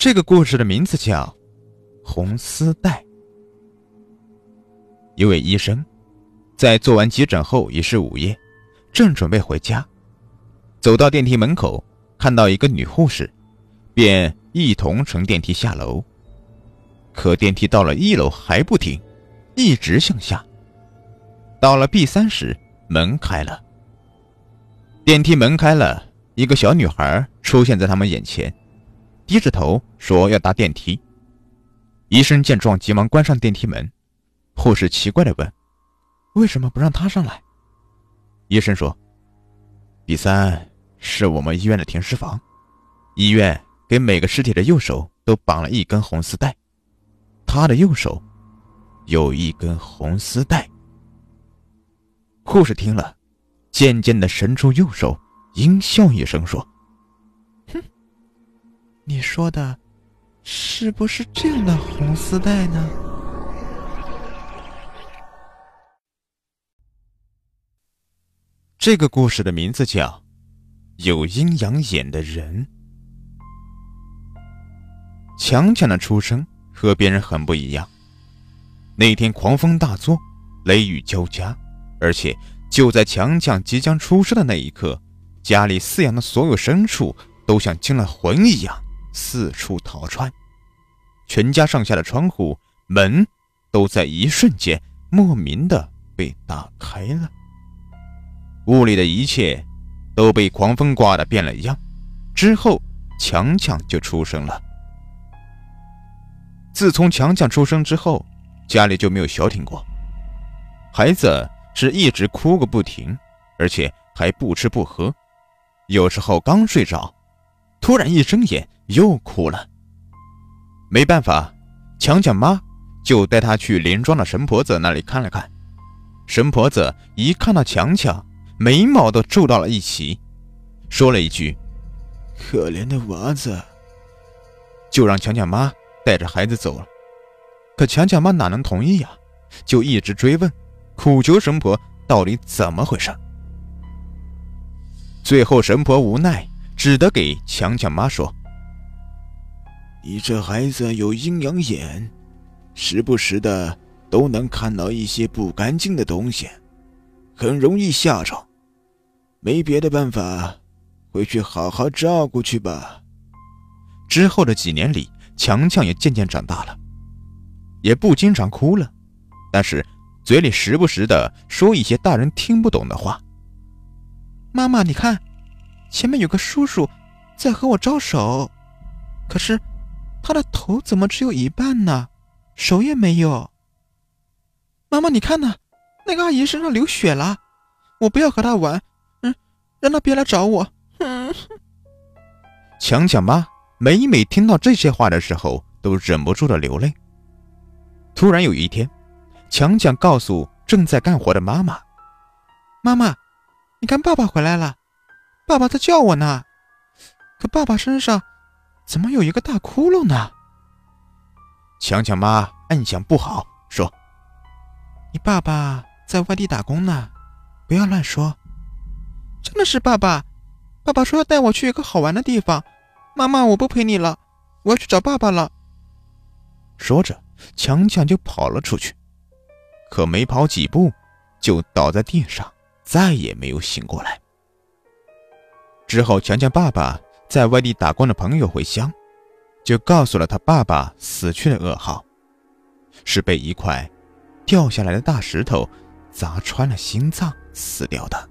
这个故事的名字叫《红丝带》。一位医生在做完急诊后已是午夜，正准备回家，走到电梯门口，看到一个女护士，便一同乘电梯下楼。可电梯到了一楼还不停，一直向下。到了 B 三时，门开了。电梯门开了，一个小女孩出现在他们眼前。低着头说要搭电梯。医生见状，急忙关上电梯门。护士奇怪的问：“为什么不让他上来？”医生说：“B 三是我们医院的停尸房，医院给每个尸体的右手都绑了一根红丝带，他的右手有一根红丝带。”护士听了，渐渐的伸出右手，阴笑一声说。你说的，是不是这样的红丝带呢？这个故事的名字叫《有阴阳眼的人》。强强的出生和别人很不一样。那天狂风大作，雷雨交加，而且就在强强即将出生的那一刻，家里饲养的所有牲畜都像惊了魂一样。四处逃窜，全家上下的窗户、门都在一瞬间莫名的被打开了。屋里的一切都被狂风刮得变了样。之后，强强就出生了。自从强强出生之后，家里就没有消停过。孩子是一直哭个不停，而且还不吃不喝，有时候刚睡着。突然一睁眼又哭了，没办法，强强妈就带他去连庄的神婆子那里看了看。神婆子一看到强强，眉毛都皱到了一起，说了一句：“可怜的娃子。”就让强强妈带着孩子走了。可强强妈哪能同意呀？就一直追问，苦求神婆到底怎么回事。最后神婆无奈。只得给强强妈说：“你这孩子有阴阳眼，时不时的都能看到一些不干净的东西，很容易吓着。没别的办法，回去好好照顾去吧。”之后的几年里，强强也渐渐长大了，也不经常哭了，但是嘴里时不时的说一些大人听不懂的话。妈妈，你看。前面有个叔叔在和我招手，可是他的头怎么只有一半呢？手也没有。妈妈，你看呢？那个阿姨身上流血了。我不要和她玩，嗯，让她别来找我。嗯。强强妈每每听到这些话的时候，都忍不住的流泪。突然有一天，强强告诉正在干活的妈妈：“妈妈，你看，爸爸回来了。”爸爸在叫我呢，可爸爸身上怎么有一个大窟窿呢？强强妈暗想不好，说：“你爸爸在外地打工呢，不要乱说。”真的是爸爸，爸爸说要带我去一个好玩的地方。妈妈，我不陪你了，我要去找爸爸了。说着，强强就跑了出去，可没跑几步，就倒在地上，再也没有醒过来。之后，强强爸爸在外地打工的朋友回乡，就告诉了他爸爸死去的噩耗，是被一块掉下来的大石头砸穿了心脏死掉的。